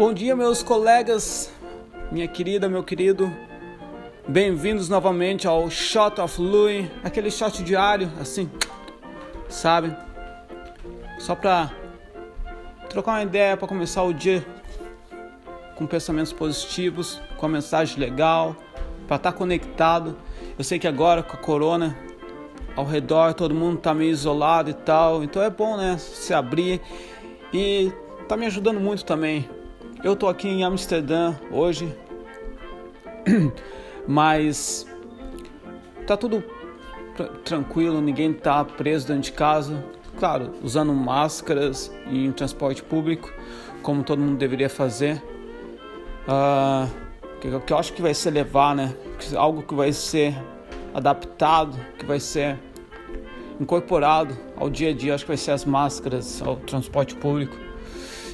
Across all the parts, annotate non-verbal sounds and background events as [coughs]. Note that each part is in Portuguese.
Bom dia, meus colegas, minha querida, meu querido. Bem-vindos novamente ao Shot of Louis, aquele shot diário, assim, sabe? Só pra trocar uma ideia, para começar o dia com pensamentos positivos, com a mensagem legal, para estar tá conectado. Eu sei que agora com a corona ao redor todo mundo tá meio isolado e tal, então é bom, né, se abrir e tá me ajudando muito também. Eu tô aqui em Amsterdã hoje, [clears throat] mas tá tudo tranquilo, ninguém tá preso dentro de casa. Claro, usando máscaras em transporte público, como todo mundo deveria fazer. Uh, que, que eu acho que vai ser levar, né? Algo que vai ser adaptado, que vai ser incorporado ao dia a dia, acho que vai ser as máscaras, ao transporte público,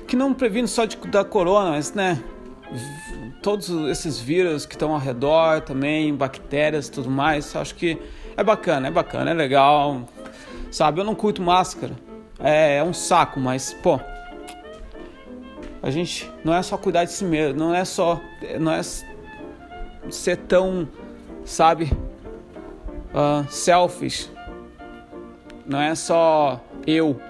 que não previne só de, da corona, mas né, todos esses vírus que estão ao redor também, bactérias, tudo mais, acho que é bacana, é bacana, é legal, sabe? Eu não curto máscara, é, é um saco, mas pô, a gente não é só cuidar de si mesmo, não é só, não é ser tão, sabe, uh, selfish. Não é só eu,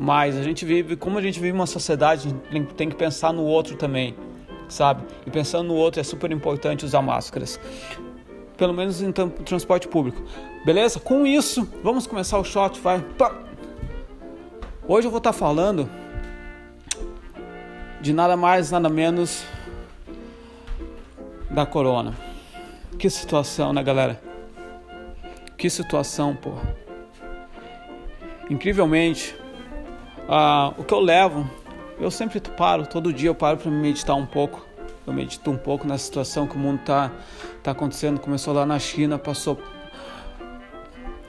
mas a gente vive, como a gente vive uma sociedade, a gente tem que pensar no outro também, sabe? E pensando no outro é super importante usar máscaras. Pelo menos em transporte público. Beleza? Com isso, vamos começar o shot, vai. Hoje eu vou estar falando de nada mais, nada menos da corona. Que situação, né, galera? Que situação, porra. Incrivelmente, uh, o que eu levo, eu sempre paro, todo dia eu paro para meditar um pouco. Eu medito um pouco na situação que o mundo está tá acontecendo. Começou lá na China, passou,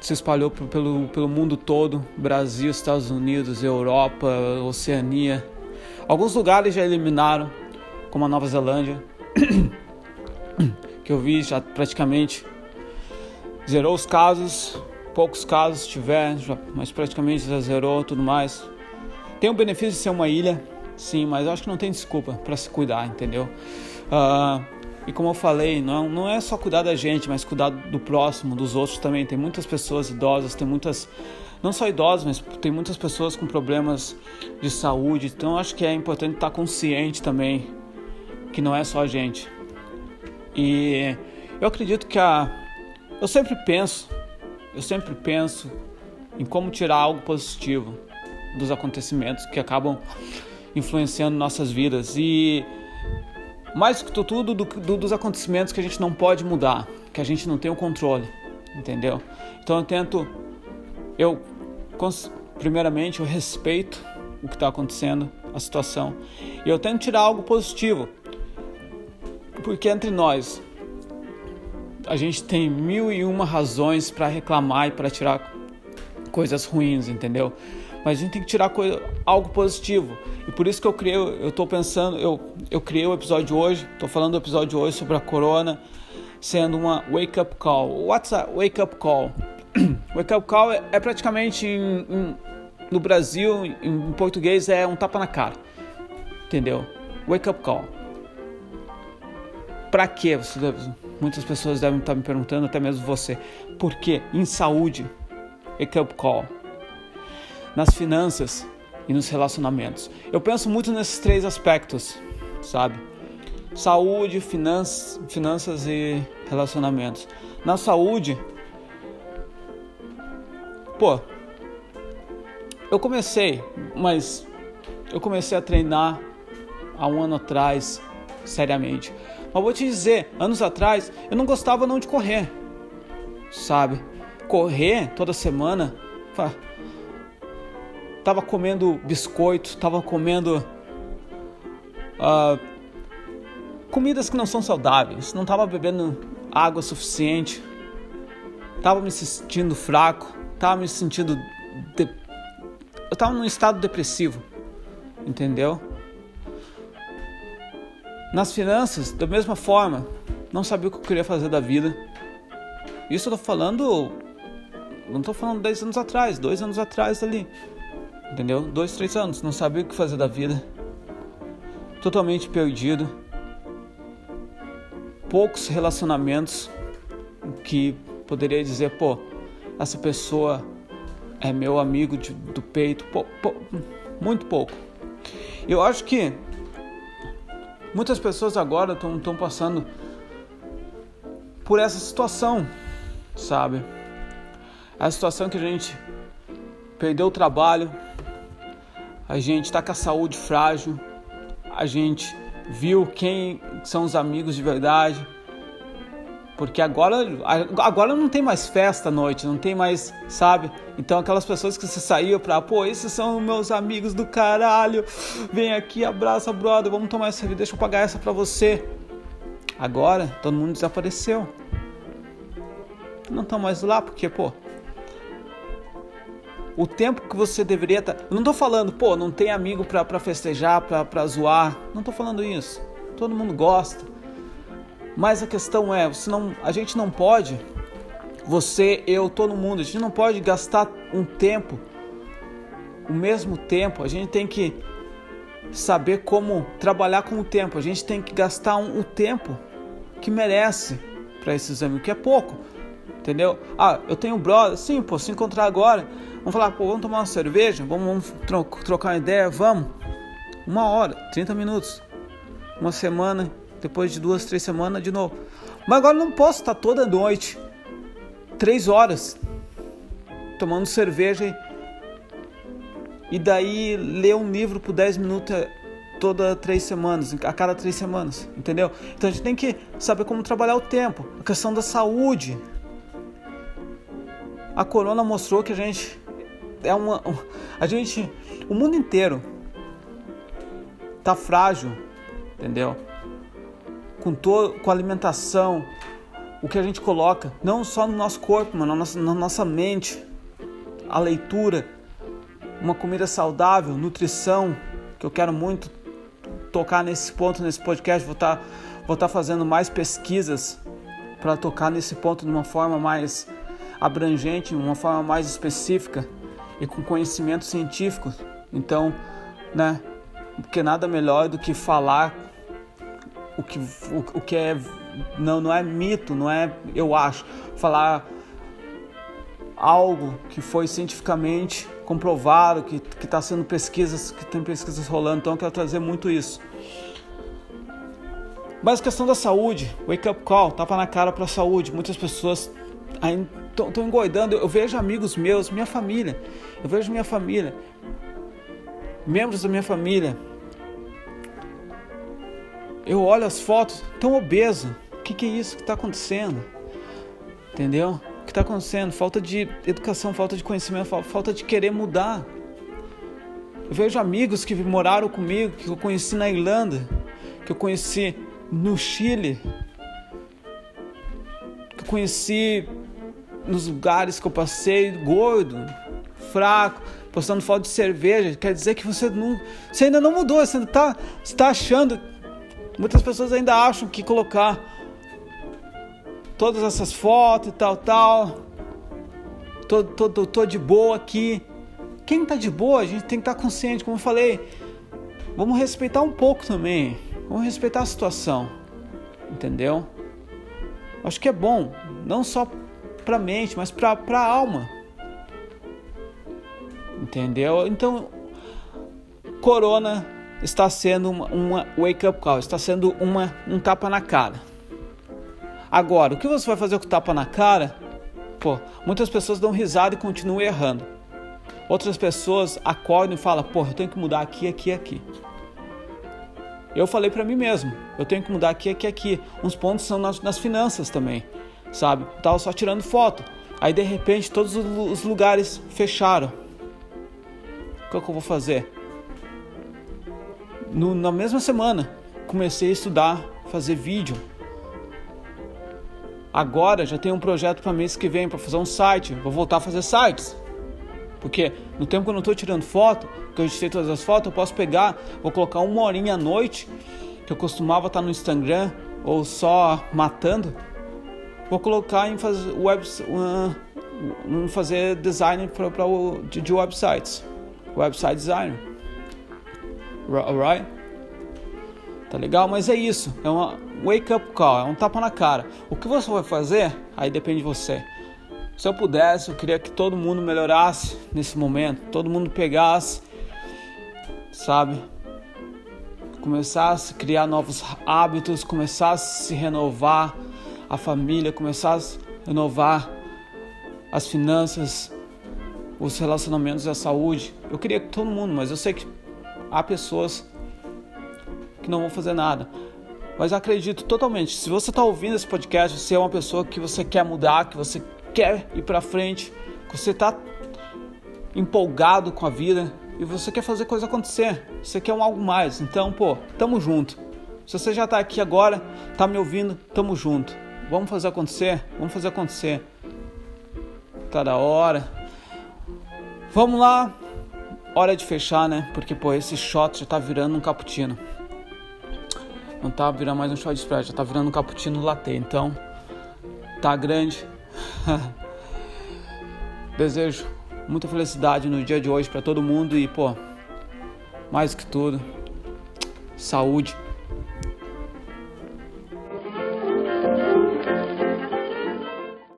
se espalhou pelo, pelo mundo todo Brasil, Estados Unidos, Europa, Oceania. Alguns lugares já eliminaram, como a Nova Zelândia, [coughs] que eu vi já praticamente zerou os casos poucos casos tiver, mas praticamente já zerou tudo mais. Tem o benefício de ser uma ilha, sim, mas eu acho que não tem desculpa para se cuidar, entendeu? Uh, e como eu falei, não, não é só cuidar da gente, mas cuidar do próximo, dos outros também. Tem muitas pessoas idosas, tem muitas, não só idosas, mas tem muitas pessoas com problemas de saúde. Então acho que é importante estar consciente também que não é só a gente. E eu acredito que a. Eu sempre penso eu sempre penso em como tirar algo positivo dos acontecimentos que acabam influenciando nossas vidas e mais que tudo do, do, dos acontecimentos que a gente não pode mudar, que a gente não tem o controle, entendeu? Então eu tento, eu primeiramente eu respeito o que está acontecendo, a situação, e eu tento tirar algo positivo, porque entre nós a gente tem mil e uma razões para reclamar e para tirar coisas ruins, entendeu? Mas a gente tem que tirar coisa, algo positivo. E por isso que eu criei, eu tô pensando, eu, eu criei o episódio hoje, tô falando do episódio hoje sobre a corona, sendo uma wake up call. What's a wake up call? [clears throat] wake up call é, é praticamente em, em, no Brasil, em, em português, é um tapa na cara. Entendeu? Wake up call. Pra quê? Você deve Muitas pessoas devem estar me perguntando, até mesmo você, por que em saúde wake up call? Nas finanças e nos relacionamentos. Eu penso muito nesses três aspectos, sabe? Saúde, finanças, finanças e relacionamentos. Na saúde, pô, eu comecei, mas eu comecei a treinar há um ano atrás, seriamente. Mas vou te dizer, anos atrás eu não gostava não de correr, sabe? Correr toda semana, tava comendo biscoito, tava comendo uh, comidas que não são saudáveis, não tava bebendo água suficiente, tava me sentindo fraco, tava me sentindo de... eu tava num estado depressivo, entendeu? Nas finanças, da mesma forma, não sabia o que eu queria fazer da vida. Isso eu tô falando. Não tô falando 10 anos atrás, dois anos atrás ali. Entendeu? Dois, três anos, não sabia o que fazer da vida. totalmente perdido, poucos relacionamentos que poderia dizer, pô, essa pessoa é meu amigo de, do peito, pô, pô, muito pouco. Eu acho que muitas pessoas agora estão passando por essa situação, sabe? A situação que a gente perdeu o trabalho, a gente está com a saúde frágil, a gente viu quem são os amigos de verdade. Porque agora, agora não tem mais festa à noite, não tem mais, sabe? Então aquelas pessoas que você saiu pra, pô, esses são meus amigos do caralho, vem aqui, abraça, brother, vamos tomar essa, deixa eu pagar essa pra você. Agora todo mundo desapareceu. Não estão mais lá porque, pô, o tempo que você deveria estar. Tá... Não tô falando, pô, não tem amigo pra, pra festejar, pra, pra zoar. Não tô falando isso. Todo mundo gosta. Mas a questão é, você não, a gente não pode, você, eu, todo mundo, a gente não pode gastar um tempo, o mesmo tempo. A gente tem que saber como trabalhar com o tempo. A gente tem que gastar um, o tempo que merece para esses amigos, que é pouco. Entendeu? Ah, eu tenho um brother, sim, pô, se encontrar agora, vamos falar, pô, vamos tomar uma cerveja, vamos, vamos tro trocar uma ideia, vamos. Uma hora, 30 minutos, uma semana, depois de duas, três semanas de novo. Mas agora não posso estar toda noite, três horas, tomando cerveja e, e daí ler um livro por 10 minutos é, toda três semanas, a cada três semanas, entendeu? Então a gente tem que saber como trabalhar o tempo, a questão da saúde. A corona mostrou que a gente é uma a gente o mundo inteiro tá frágil, entendeu? Com to, com a alimentação, o que a gente coloca, não só no nosso corpo, mas na nossa, na nossa mente, a leitura, uma comida saudável, nutrição, que eu quero muito tocar nesse ponto nesse podcast, vou estar tá, vou tá fazendo mais pesquisas para tocar nesse ponto de uma forma mais abrangente, uma forma mais específica e com conhecimento científico. Então, né, porque nada melhor do que falar o que, o, o que é não, não é mito, não é eu acho, falar algo que foi cientificamente comprovado, que está sendo pesquisas, que tem pesquisas rolando, então eu quero trazer muito isso. Mas questão da saúde, wake up call, tapa na cara para a saúde. Muitas pessoas estão engoidando. Eu vejo amigos meus, minha família, eu vejo minha família, membros da minha família. Eu olho as fotos, tão obeso. O que, que é isso que está acontecendo? Entendeu? O que está acontecendo? Falta de educação, falta de conhecimento, falta de querer mudar. Eu vejo amigos que moraram comigo, que eu conheci na Irlanda, que eu conheci no Chile, que eu conheci nos lugares que eu passei, gordo, fraco, postando foto de cerveja, quer dizer que você não, você ainda não mudou, você ainda está tá achando. Muitas pessoas ainda acham que colocar todas essas fotos e tal, tal, tô, tô, tô, tô de boa aqui. Quem tá de boa, a gente tem que estar tá consciente, como eu falei. Vamos respeitar um pouco também. Vamos respeitar a situação. Entendeu? Acho que é bom, não só para a mente, mas para a alma. Entendeu? Então, Corona está sendo uma, uma wake up call, está sendo uma, um tapa na cara. Agora, o que você vai fazer com o tapa na cara? Pô, muitas pessoas dão risada e continuam errando. Outras pessoas acordam e falam: pô, eu tenho que mudar aqui, aqui, aqui. Eu falei para mim mesmo: eu tenho que mudar aqui, aqui, aqui. Uns pontos são nas, nas finanças também sabe? Eu tava só tirando foto. Aí de repente todos os lugares fecharam. O que, é que eu vou fazer? No, na mesma semana comecei a estudar, fazer vídeo. Agora já tenho um projeto para mês que vem para fazer um site. Vou voltar a fazer sites. Porque no tempo que eu não estou tirando foto, que eu editei todas as fotos, eu posso pegar, vou colocar uma horinha à noite, que eu costumava estar no Instagram ou só matando vou colocar em fazer web, uh, fazer design para de, de websites, website designer, alright? Tá legal? Mas é isso. É uma wake up call, é um tapa na cara. O que você vai fazer? Aí depende de você. Se eu pudesse, eu queria que todo mundo melhorasse nesse momento, todo mundo pegasse, sabe? Começasse a criar novos hábitos, começasse a se renovar a família, começasse a renovar as finanças, os relacionamentos e a saúde. Eu queria que todo mundo, mas eu sei que há pessoas que não vão fazer nada. Mas acredito totalmente, se você está ouvindo esse podcast, você é uma pessoa que você quer mudar, que você quer ir para frente, que você está empolgado com a vida e você quer fazer coisa acontecer, você quer um algo mais. Então, pô, tamo junto. Se você já está aqui agora, tá me ouvindo, tamo junto. Vamos fazer acontecer? Vamos fazer acontecer. Tá da hora. Vamos lá. Hora de fechar, né? Porque, pô, esse shot já tá virando um cappuccino. Não tá virando mais um shot de Sprite, já tá virando um cappuccino latte. Então, tá grande. [laughs] Desejo muita felicidade no dia de hoje para todo mundo e, pô, mais que tudo, saúde.